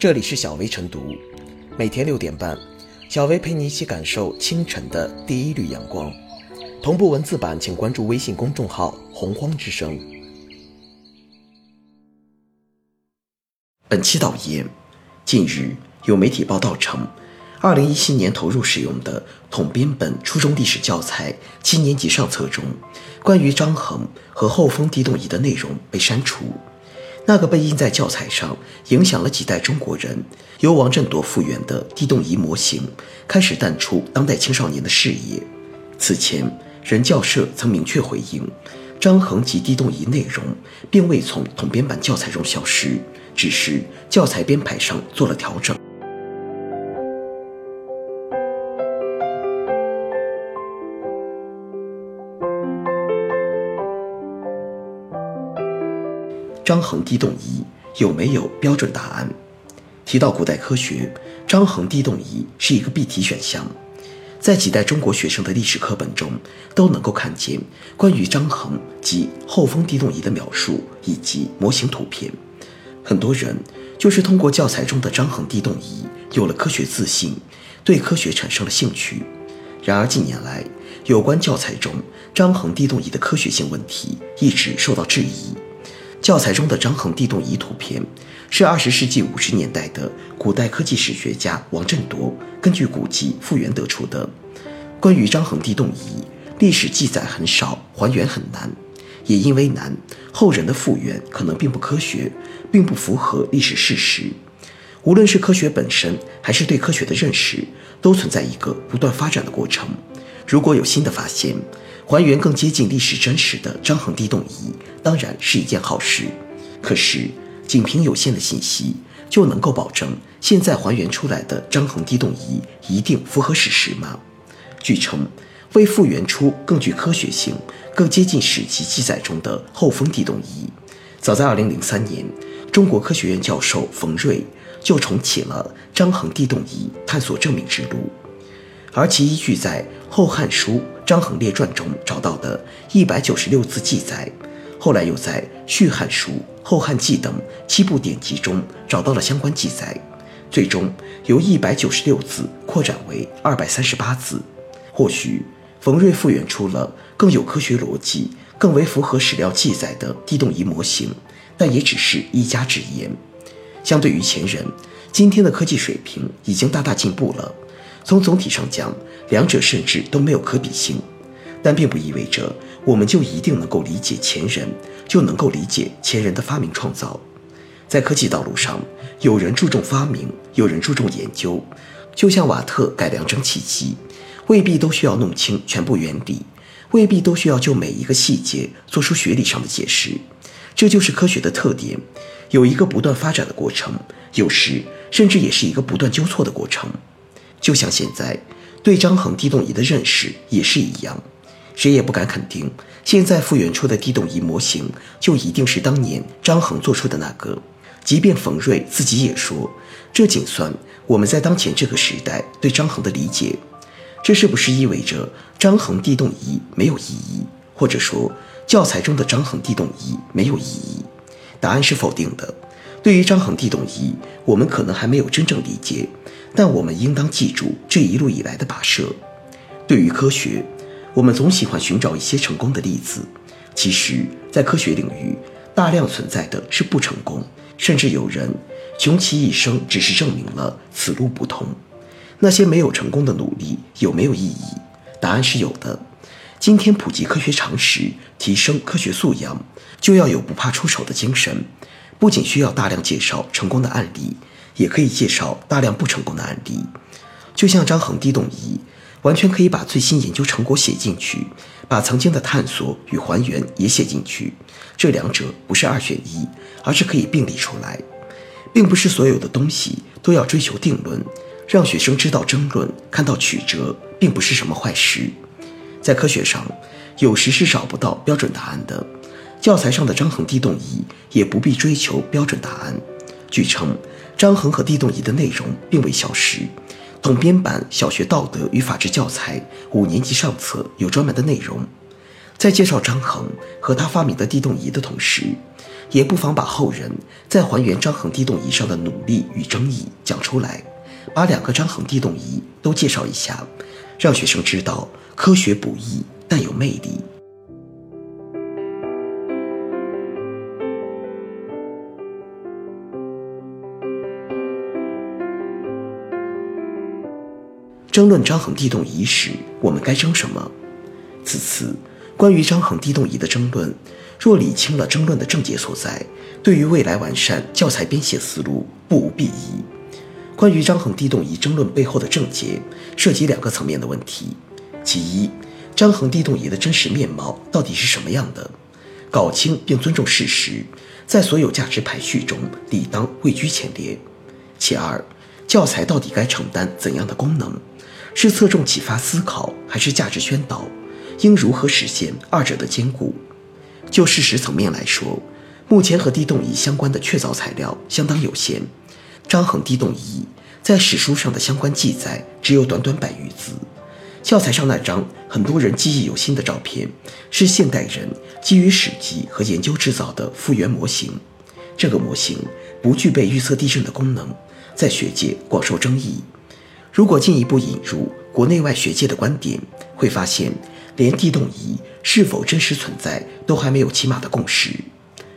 这里是小薇晨读，每天六点半，小薇陪你一起感受清晨的第一缕阳光。同步文字版，请关注微信公众号“洪荒之声”。本期导言：近日有媒体报道称，二零一七年投入使用的统编本初中历史教材七年级上册中，关于张衡和后封地动仪的内容被删除。那个被印在教材上、影响了几代中国人、由王振铎复原的地动仪模型，开始淡出当代青少年的视野。此前，人教社曾明确回应，张衡及地动仪内容并未从统编版教材中消失，只是教材编排上做了调整。张衡地动仪有没有标准答案？提到古代科学，张衡地动仪是一个必题选项，在几代中国学生的历史课本中都能够看见关于张衡及后封地动仪的描述以及模型图片。很多人就是通过教材中的张衡地动仪有了科学自信，对科学产生了兴趣。然而近年来，有关教材中张衡地动仪的科学性问题一直受到质疑。教材中的张衡地动仪图片是二十世纪五十年代的古代科技史学家王振铎根据古籍复原得出的。关于张衡地动仪，历史记载很少，还原很难。也因为难，后人的复原可能并不科学，并不符合历史事实。无论是科学本身，还是对科学的认识，都存在一个不断发展的过程。如果有新的发现，还原更接近历史真实的张衡地动仪，当然是一件好事。可是，仅凭有限的信息，就能够保证现在还原出来的张衡地动仪一定符合史实吗？据称，为复原出更具科学性、更接近史籍记载中的后封地动仪，早在2003年，中国科学院教授冯瑞就重启了张衡地动仪探索证明之路。而其依据在《后汉书·张衡列传》中找到的一百九十六字记载，后来又在《续汉书》《后汉纪》等七部典籍中找到了相关记载，最终由一百九十六字扩展为二百三十八字。或许冯瑞复原出了更有科学逻辑、更为符合史料记载的地动仪模型，但也只是一家之言。相对于前人，今天的科技水平已经大大进步了。从总体上讲，两者甚至都没有可比性，但并不意味着我们就一定能够理解前人，就能够理解前人的发明创造。在科技道路上，有人注重发明，有人注重研究。就像瓦特改良蒸汽机，未必都需要弄清全部原理，未必都需要就每一个细节做出学理上的解释。这就是科学的特点，有一个不断发展的过程，有时甚至也是一个不断纠错的过程。就像现在对张衡地动仪的认识也是一样，谁也不敢肯定现在复原出的地动仪模型就一定是当年张衡做出的那个。即便冯瑞自己也说，这仅算我们在当前这个时代对张衡的理解。这是不是意味着张衡地动仪没有意义，或者说教材中的张衡地动仪没有意义？答案是否定的。对于张衡地动仪，我们可能还没有真正理解。但我们应当记住这一路以来的跋涉。对于科学，我们总喜欢寻找一些成功的例子。其实，在科学领域，大量存在的是不成功，甚至有人穷其一生只是证明了此路不通。那些没有成功的努力有没有意义？答案是有的。今天普及科学常识，提升科学素养，就要有不怕出手的精神。不仅需要大量介绍成功的案例。也可以介绍大量不成功的案例，就像张衡地动仪，完全可以把最新研究成果写进去，把曾经的探索与还原也写进去。这两者不是二选一，而是可以并立出来。并不是所有的东西都要追求定论，让学生知道争论，看到曲折，并不是什么坏事。在科学上，有时是找不到标准答案的。教材上的张衡地动仪也不必追求标准答案。据称。张衡和地动仪的内容并未消失，统编版小学道德与法治教材五年级上册有专门的内容，在介绍张衡和他发明的地动仪的同时，也不妨把后人在还原张衡地动仪上的努力与争议讲出来，把两个张衡地动仪都介绍一下，让学生知道科学不易，但有魅力。争论张衡地动仪时，我们该争什么？此次关于张衡地动仪的争论，若理清了争论的症结所在，对于未来完善教材编写思路不无裨益。关于张衡地动仪争论背后的症结，涉及两个层面的问题：其一，张衡地动仪的真实面貌到底是什么样的？搞清并尊重事实，在所有价值排序中理当位居前列。其二，教材到底该承担怎样的功能？是侧重启发思考，还是价值宣导？应如何实现二者的兼顾？就事实层面来说，目前和地动仪相关的确凿材料相当有限。张衡地动仪在史书上的相关记载只有短短百余字。教材上那张很多人记忆犹新的照片，是现代人基于史籍和研究制造的复原模型。这个模型不具备预测地震的功能，在学界广受争议。如果进一步引入国内外学界的观点，会发现连地动仪是否真实存在都还没有起码的共识。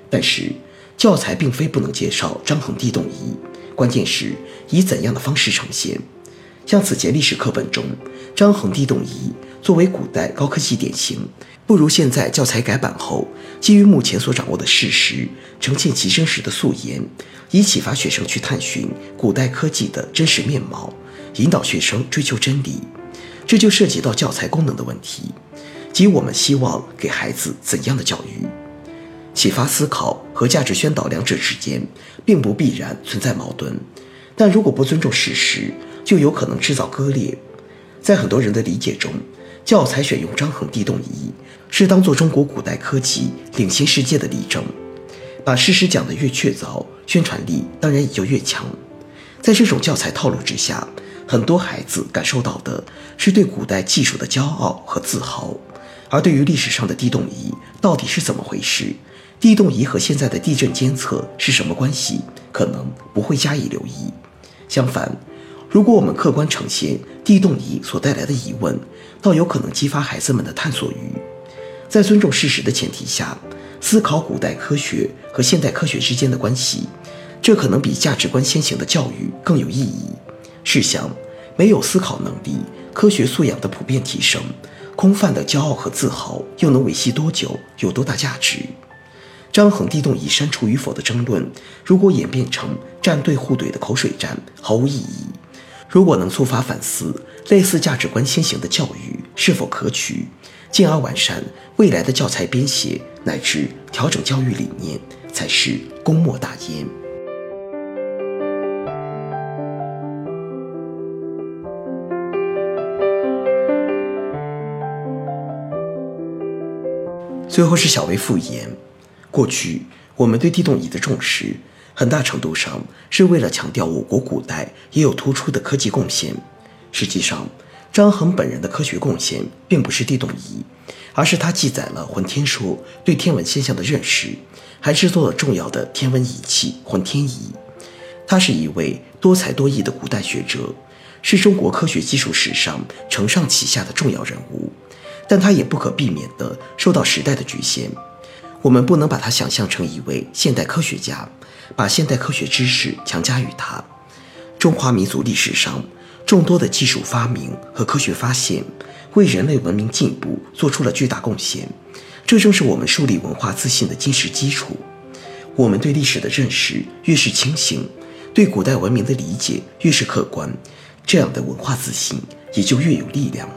但是教材并非不能介绍张衡地动仪，关键是以怎样的方式呈现。像此前历史课本中，张衡地动仪作为古代高科技典型，不如现在教材改版后，基于目前所掌握的事实，呈现其真实的素颜，以启发学生去探寻古代科技的真实面貌。引导学生追求真理，这就涉及到教材功能的问题，即我们希望给孩子怎样的教育？启发思考和价值宣导两者之间并不必然存在矛盾，但如果不尊重事实，就有可能制造割裂。在很多人的理解中，教材选用张衡地动仪是当做中国古代科技领先世界的例证，把事实讲得越确凿，宣传力当然也就越强。在这种教材套路之下。很多孩子感受到的是对古代技术的骄傲和自豪，而对于历史上的地动仪到底是怎么回事，地动仪和现在的地震监测是什么关系，可能不会加以留意。相反，如果我们客观呈现地动仪所带来的疑问，倒有可能激发孩子们的探索欲。在尊重事实的前提下，思考古代科学和现代科学之间的关系，这可能比价值观先行的教育更有意义。试想，没有思考能力、科学素养的普遍提升，空泛的骄傲和自豪又能维系多久？有多大价值？张衡地动仪删除与否的争论，如果演变成站队互怼的口水战，毫无意义。如果能触发反思，类似价值观先行的教育是否可取，进而完善未来的教材编写乃至调整教育理念，才是功莫大焉。最后是小微复言。过去我们对地动仪的重视，很大程度上是为了强调我国古代也有突出的科技贡献。实际上，张衡本人的科学贡献并不是地动仪，而是他记载了浑天说对天文现象的认识，还制作了重要的天文仪器浑天仪。他是一位多才多艺的古代学者，是中国科学技术史上承上启下的重要人物。但他也不可避免地受到时代的局限，我们不能把他想象成一位现代科学家，把现代科学知识强加于他。中华民族历史上众多的技术发明和科学发现，为人类文明进步做出了巨大贡献，这正是我们树立文化自信的坚实基础。我们对历史的认识越是清醒，对古代文明的理解越是客观，这样的文化自信也就越有力量。